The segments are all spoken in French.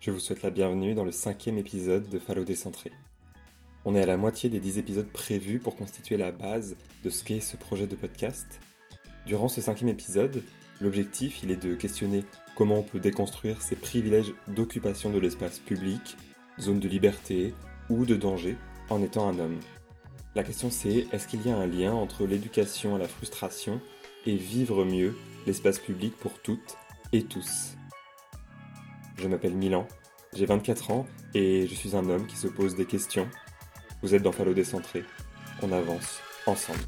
je vous souhaite la bienvenue dans le cinquième épisode de Fallo Décentré. On est à la moitié des dix épisodes prévus pour constituer la base de ce qu'est ce projet de podcast. Durant ce cinquième épisode, l'objectif il est de questionner comment on peut déconstruire ces privilèges d'occupation de l'espace public, zone de liberté ou de danger en étant un homme. La question c'est est-ce qu'il y a un lien entre l'éducation à la frustration et vivre mieux l'espace public pour toutes et tous? Je m'appelle Milan, j'ai 24 ans et je suis un homme qui se pose des questions. Vous êtes dans Fallo Décentré, on avance ensemble.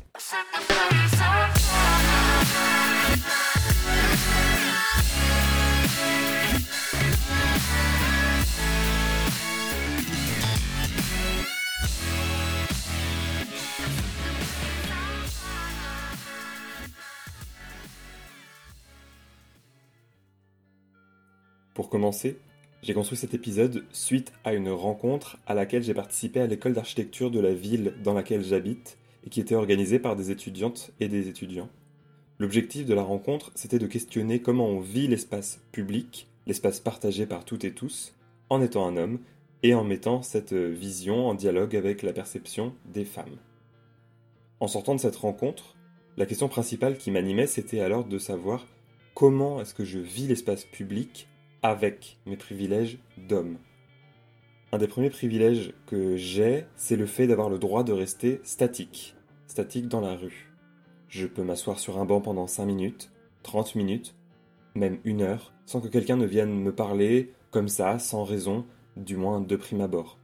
Pour commencer, j'ai construit cet épisode suite à une rencontre à laquelle j'ai participé à l'école d'architecture de la ville dans laquelle j'habite et qui était organisée par des étudiantes et des étudiants. L'objectif de la rencontre, c'était de questionner comment on vit l'espace public, l'espace partagé par toutes et tous, en étant un homme et en mettant cette vision en dialogue avec la perception des femmes. En sortant de cette rencontre, la question principale qui m'animait, c'était alors de savoir comment est-ce que je vis l'espace public avec mes privilèges d'homme. Un des premiers privilèges que j'ai, c'est le fait d'avoir le droit de rester statique, statique dans la rue. Je peux m'asseoir sur un banc pendant 5 minutes, 30 minutes, même une heure, sans que quelqu'un ne vienne me parler comme ça, sans raison, du moins de prime abord.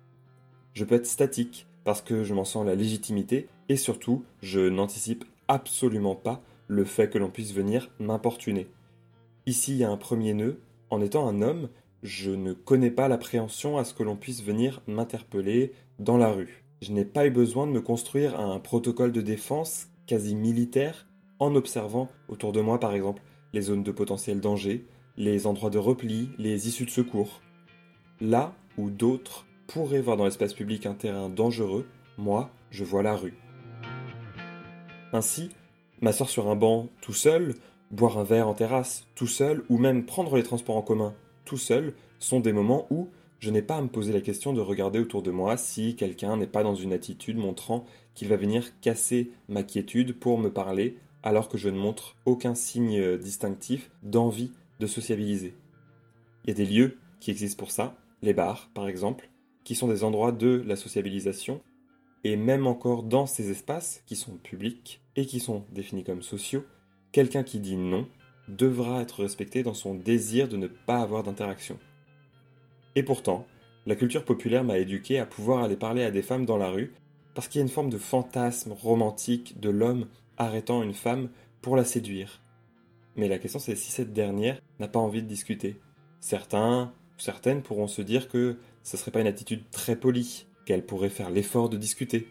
Je peux être statique parce que je m'en sens la légitimité et surtout, je n'anticipe absolument pas le fait que l'on puisse venir m'importuner. Ici, il y a un premier nœud en étant un homme, je ne connais pas l'appréhension à ce que l'on puisse venir m'interpeller dans la rue. Je n'ai pas eu besoin de me construire un protocole de défense quasi militaire en observant autour de moi par exemple les zones de potentiel danger, les endroits de repli, les issues de secours. Là où d'autres pourraient voir dans l'espace public un terrain dangereux, moi, je vois la rue. Ainsi, m'asseoir sur un banc tout seul boire un verre en terrasse tout seul ou même prendre les transports en commun tout seul sont des moments où je n'ai pas à me poser la question de regarder autour de moi si quelqu'un n'est pas dans une attitude montrant qu'il va venir casser ma quiétude pour me parler alors que je ne montre aucun signe distinctif d'envie de sociabiliser. Il y a des lieux qui existent pour ça, les bars par exemple, qui sont des endroits de la sociabilisation, et même encore dans ces espaces qui sont publics et qui sont définis comme sociaux, quelqu'un qui dit non devra être respecté dans son désir de ne pas avoir d'interaction. Et pourtant, la culture populaire m'a éduqué à pouvoir aller parler à des femmes dans la rue parce qu'il y a une forme de fantasme romantique de l'homme arrêtant une femme pour la séduire. Mais la question c'est si cette dernière n'a pas envie de discuter. Certains certaines pourront se dire que ce serait pas une attitude très polie, qu'elle pourrait faire l'effort de discuter.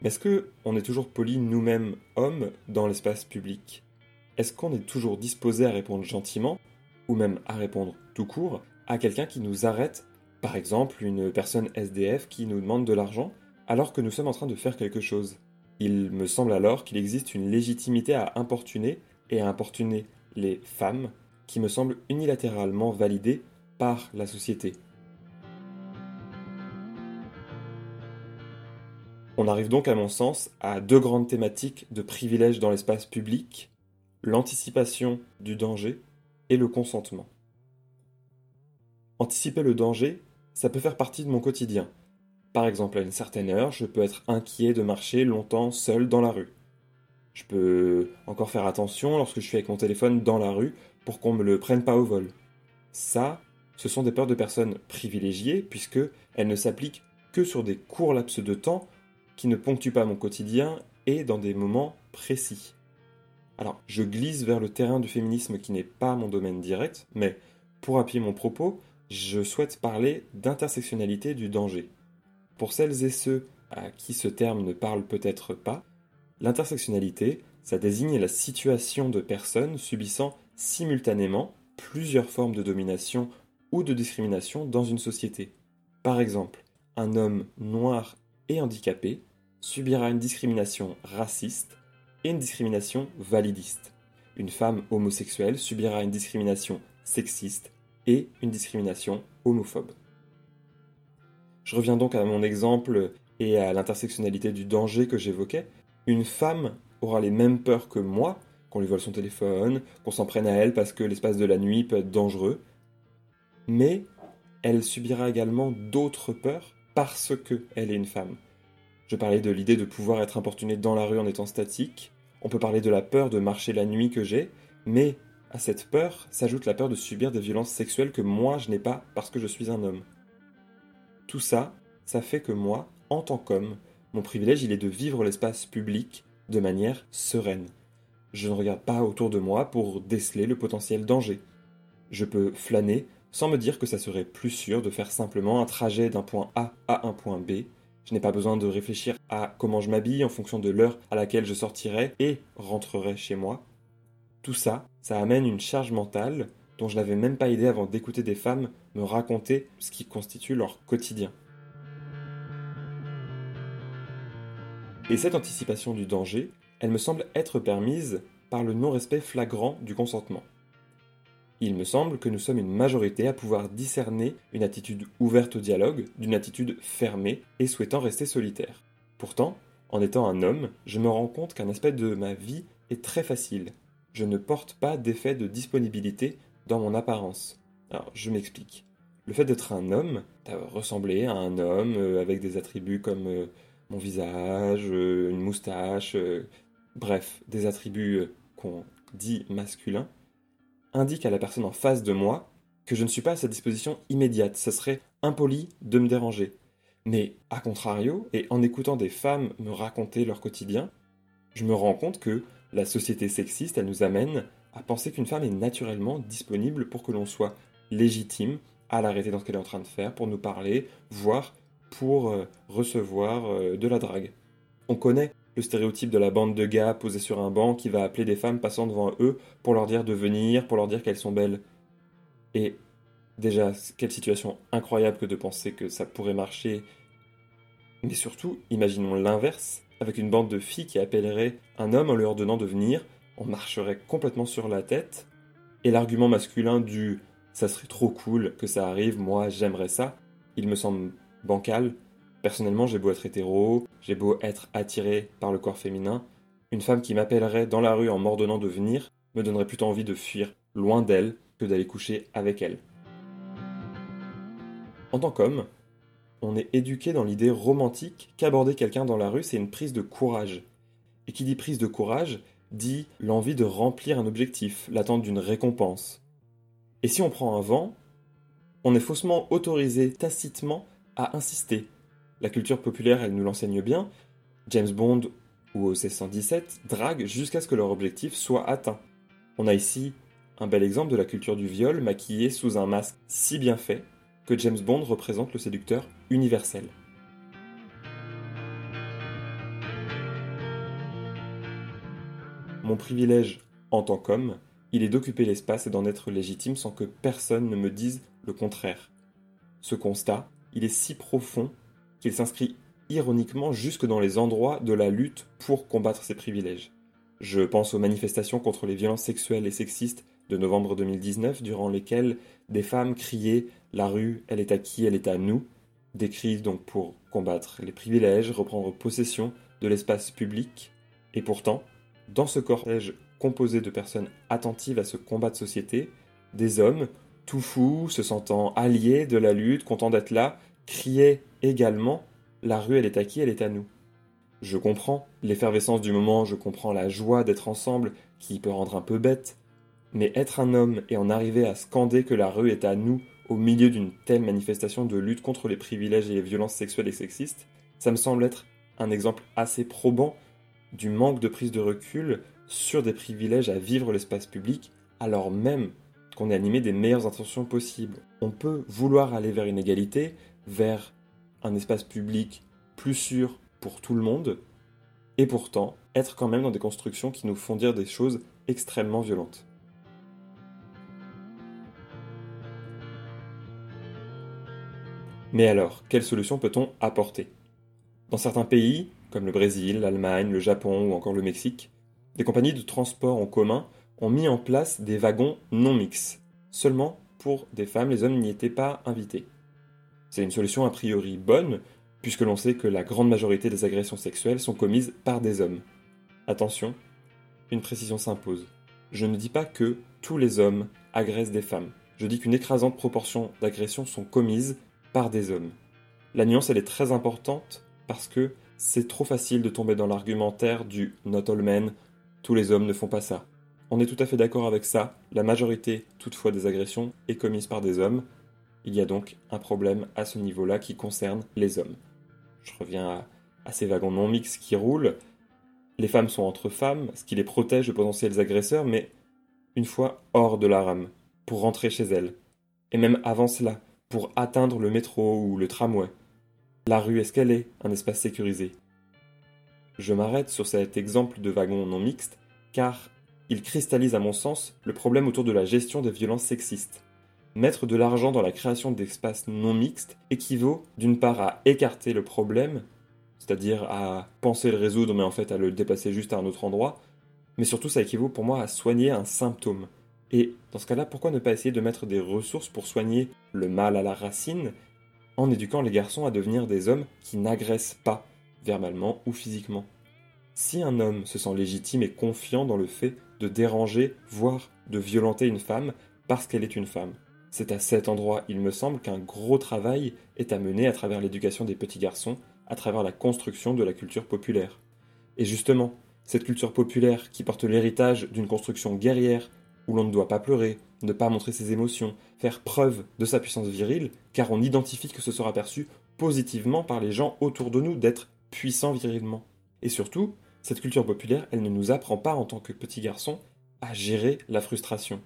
Mais est-ce qu'on est toujours poli nous-mêmes, hommes, dans l'espace public? Est-ce qu'on est toujours disposé à répondre gentiment, ou même à répondre tout court, à quelqu'un qui nous arrête, par exemple une personne SDF qui nous demande de l'argent, alors que nous sommes en train de faire quelque chose? Il me semble alors qu'il existe une légitimité à importuner et à importuner les femmes qui me semble unilatéralement validée par la société. On arrive donc à mon sens à deux grandes thématiques de privilèges dans l'espace public, l'anticipation du danger et le consentement. Anticiper le danger, ça peut faire partie de mon quotidien. Par exemple, à une certaine heure, je peux être inquiet de marcher longtemps seul dans la rue. Je peux encore faire attention lorsque je suis avec mon téléphone dans la rue pour qu'on ne me le prenne pas au vol. Ça, ce sont des peurs de personnes privilégiées puisque elles ne s'appliquent que sur des courts laps de temps qui ne ponctue pas mon quotidien et dans des moments précis. Alors, je glisse vers le terrain du féminisme qui n'est pas mon domaine direct, mais pour appuyer mon propos, je souhaite parler d'intersectionnalité du danger. Pour celles et ceux à qui ce terme ne parle peut-être pas, l'intersectionnalité, ça désigne la situation de personnes subissant simultanément plusieurs formes de domination ou de discrimination dans une société. Par exemple, un homme noir et handicapé subira une discrimination raciste et une discrimination validiste. Une femme homosexuelle subira une discrimination sexiste et une discrimination homophobe. Je reviens donc à mon exemple et à l'intersectionnalité du danger que j'évoquais. Une femme aura les mêmes peurs que moi, qu'on lui vole son téléphone, qu'on s'en prenne à elle parce que l'espace de la nuit peut être dangereux, mais elle subira également d'autres peurs parce qu'elle est une femme. Je parlais de l'idée de pouvoir être importunée dans la rue en étant statique, on peut parler de la peur de marcher la nuit que j'ai, mais à cette peur s'ajoute la peur de subir des violences sexuelles que moi je n'ai pas parce que je suis un homme. Tout ça, ça fait que moi, en tant qu'homme, mon privilège il est de vivre l'espace public de manière sereine. Je ne regarde pas autour de moi pour déceler le potentiel danger. Je peux flâner sans me dire que ça serait plus sûr de faire simplement un trajet d'un point A à un point B. Je n'ai pas besoin de réfléchir à comment je m'habille en fonction de l'heure à laquelle je sortirai et rentrerai chez moi. Tout ça, ça amène une charge mentale dont je n'avais même pas idée avant d'écouter des femmes me raconter ce qui constitue leur quotidien. Et cette anticipation du danger, elle me semble être permise par le non-respect flagrant du consentement. Il me semble que nous sommes une majorité à pouvoir discerner une attitude ouverte au dialogue d'une attitude fermée et souhaitant rester solitaire. Pourtant, en étant un homme, je me rends compte qu'un aspect de ma vie est très facile. Je ne porte pas d'effet de disponibilité dans mon apparence. Alors, je m'explique. Le fait d'être un homme, de ressembler à un homme euh, avec des attributs comme euh, mon visage, euh, une moustache, bref, des attributs qu'on dit masculins, indique à la personne en face de moi que je ne suis pas à sa disposition immédiate. Ce serait impoli de me déranger. Mais, à contrario, et en écoutant des femmes me raconter leur quotidien, je me rends compte que la société sexiste, elle nous amène à penser qu'une femme est naturellement disponible pour que l'on soit légitime à l'arrêter dans ce qu'elle est en train de faire, pour nous parler, voire pour euh, recevoir euh, de la drague. On connaît le stéréotype de la bande de gars posée sur un banc qui va appeler des femmes passant devant eux pour leur dire de venir, pour leur dire qu'elles sont belles. Et déjà, quelle situation incroyable que de penser que ça pourrait marcher. Mais surtout, imaginons l'inverse, avec une bande de filles qui appellerait un homme en lui ordonnant de venir, on marcherait complètement sur la tête, et l'argument masculin du ça serait trop cool que ça arrive, moi j'aimerais ça, il me semble bancal, Personnellement, j'ai beau être hétéro, j'ai beau être attiré par le corps féminin, une femme qui m'appellerait dans la rue en m'ordonnant de venir me donnerait plutôt envie de fuir loin d'elle que d'aller coucher avec elle. En tant qu'homme, on est éduqué dans l'idée romantique qu'aborder quelqu'un dans la rue, c'est une prise de courage. Et qui dit prise de courage, dit l'envie de remplir un objectif, l'attente d'une récompense. Et si on prend un vent, on est faussement autorisé tacitement à insister, la culture populaire, elle nous l'enseigne bien. James Bond ou OC 117 draguent jusqu'à ce que leur objectif soit atteint. On a ici un bel exemple de la culture du viol maquillée sous un masque si bien fait que James Bond représente le séducteur universel. Mon privilège en tant qu'homme, il est d'occuper l'espace et d'en être légitime sans que personne ne me dise le contraire. Ce constat, il est si profond qu'il s'inscrit ironiquement jusque dans les endroits de la lutte pour combattre ces privilèges. Je pense aux manifestations contre les violences sexuelles et sexistes de novembre 2019, durant lesquelles des femmes criaient La rue, elle est à qui, elle est à nous des cris donc pour combattre les privilèges, reprendre possession de l'espace public. Et pourtant, dans ce cortège composé de personnes attentives à ce combat de société, des hommes, tout fous, se sentant alliés de la lutte, contents d'être là, criait également La rue, elle est à qui? Elle est à nous. Je comprends l'effervescence du moment, je comprends la joie d'être ensemble, qui peut rendre un peu bête, mais être un homme et en arriver à scander que la rue est à nous au milieu d'une telle manifestation de lutte contre les privilèges et les violences sexuelles et sexistes, ça me semble être un exemple assez probant du manque de prise de recul sur des privilèges à vivre l'espace public, alors même qu'on est animé des meilleures intentions possibles. On peut vouloir aller vers une égalité, vers un espace public plus sûr pour tout le monde, et pourtant être quand même dans des constructions qui nous font dire des choses extrêmement violentes. Mais alors, quelle solution peut-on apporter? Dans certains pays, comme le Brésil, l'Allemagne, le Japon ou encore le Mexique, des compagnies de transport en commun ont mis en place des wagons non mixtes, seulement pour des femmes, les hommes n'y étaient pas invités. C'est une solution a priori bonne, puisque l'on sait que la grande majorité des agressions sexuelles sont commises par des hommes. Attention, une précision s'impose. Je ne dis pas que tous les hommes agressent des femmes. Je dis qu'une écrasante proportion d'agressions sont commises par des hommes. La nuance, elle est très importante parce que c'est trop facile de tomber dans l'argumentaire du not all men, tous les hommes ne font pas ça. On est tout à fait d'accord avec ça, la majorité toutefois des agressions est commise par des hommes, il y a donc un problème à ce niveau-là qui concerne les hommes. Je reviens à, ces wagons non mixtes qui roulent. Les femmes sont entre femmes, ce qui les protège de potentiels agresseurs, mais une fois hors de la rame, pour rentrer chez elles. Et même avant cela, pour atteindre le métro ou le tramway. La rue, est un espace sécurisé Je m'arrête sur cet exemple de wagon non mixte, car il cristallise à mon sens le problème autour de la gestion des violences sexistes. Mettre de l'argent dans la création d'espaces non mixtes équivaut d'une part à écarter le problème, c'est-à-dire à penser le résoudre mais en fait à le déplacer juste à un autre endroit, mais surtout ça équivaut pour moi à soigner un symptôme. Et dans ce cas-là, pourquoi ne pas essayer de mettre des ressources pour soigner le mal à la racine en éduquant les garçons à devenir des hommes qui n'agressent pas, verbalement ou physiquement? Si un homme se sent légitime et confiant dans le fait de déranger, voire de violenter une femme parce qu'elle est une femme, c'est à cet endroit, il me semble, qu'un gros travail est à mener à travers l'éducation des petits garçons, à travers la construction de la culture populaire. Et justement, cette culture populaire qui porte l'héritage d'une construction guerrière, où l'on ne doit pas pleurer, ne pas montrer ses émotions, faire preuve de sa puissance virile, car on identifie que ce sera perçu positivement par les gens autour de nous d'être puissant virilement. Et surtout, cette culture populaire, elle ne nous apprend pas en tant que petits garçons à gérer la frustration.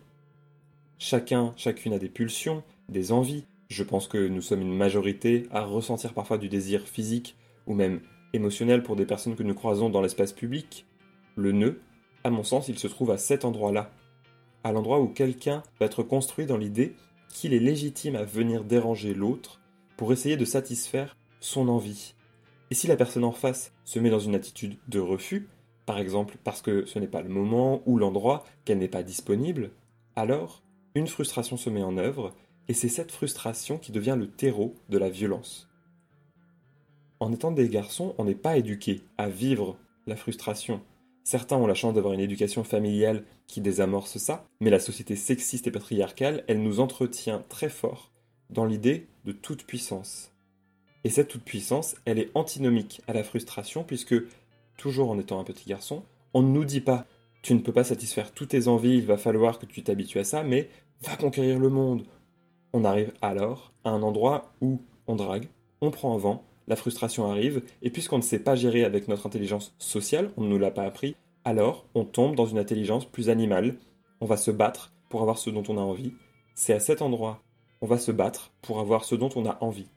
Chacun, chacune a des pulsions, des envies. Je pense que nous sommes une majorité à ressentir parfois du désir physique ou même émotionnel pour des personnes que nous croisons dans l'espace public. Le nœud, à mon sens, il se trouve à cet endroit-là. À l'endroit où quelqu'un va être construit dans l'idée qu'il est légitime à venir déranger l'autre pour essayer de satisfaire son envie. Et si la personne en face se met dans une attitude de refus, par exemple parce que ce n'est pas le moment ou l'endroit, qu'elle n'est pas disponible, alors une frustration se met en œuvre, et c'est cette frustration qui devient le terreau de la violence. En étant des garçons, on n'est pas éduqués à vivre la frustration. Certains ont la chance d'avoir une éducation familiale qui désamorce ça, mais la société sexiste et patriarcale, elle nous entretient très fort dans l'idée de toute puissance. Et cette toute puissance, elle est antinomique à la frustration, puisque, toujours en étant un petit garçon, on ne nous dit pas tu ne peux pas satisfaire toutes tes envies, il va falloir que tu t'habitues à ça, mais va conquérir le monde. On arrive alors à un endroit où on drague, on prend un vent, la frustration arrive, et puisqu'on ne sait pas gérer avec notre intelligence sociale, on ne nous l'a pas appris, alors on tombe dans une intelligence plus animale, on va se battre pour avoir ce dont on a envie. C'est à cet endroit, on va se battre pour avoir ce dont on a envie.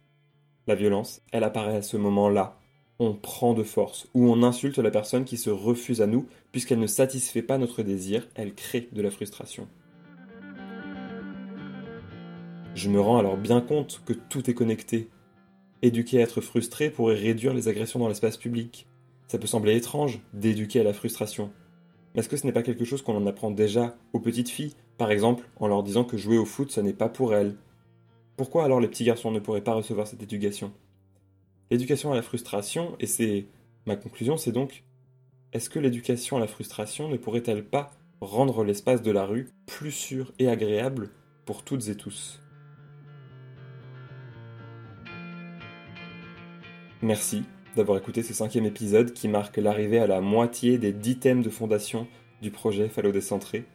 La violence, elle apparaît à ce moment-là, on prend de force, ou on insulte la personne qui se refuse à nous, puisqu'elle ne satisfait pas notre désir, elle crée de la frustration. Je me rends alors bien compte que tout est connecté. Éduquer à être frustré pourrait réduire les agressions dans l'espace public. Ça peut sembler étrange d'éduquer à la frustration. Mais est-ce que ce n'est pas quelque chose qu'on en apprend déjà aux petites filles, par exemple en leur disant que jouer au foot ce n'est pas pour elles? Pourquoi alors les petits garçons ne pourraient pas recevoir cette éducation? L'éducation à la frustration, et c'est ma conclusion, c'est donc est-ce que l'éducation à la frustration ne pourrait-elle pas rendre l'espace de la rue plus sûr et agréable pour toutes et tous? Merci d'avoir écouté ce cinquième épisode qui marque l'arrivée à la moitié des dix thèmes de fondation du projet Fallo Décentré.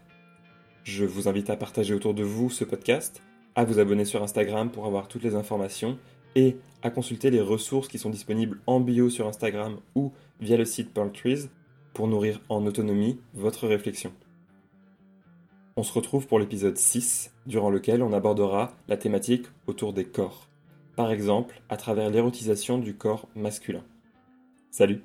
Je vous invite à partager autour de vous ce podcast, à vous abonner sur Instagram pour avoir toutes les informations et à consulter les ressources qui sont disponibles en bio sur Instagram ou via le site Pearl Trees pour nourrir en autonomie votre réflexion. On se retrouve pour l'épisode 6, durant lequel on abordera la thématique autour des corps, par exemple à travers l'érotisation du corps masculin. Salut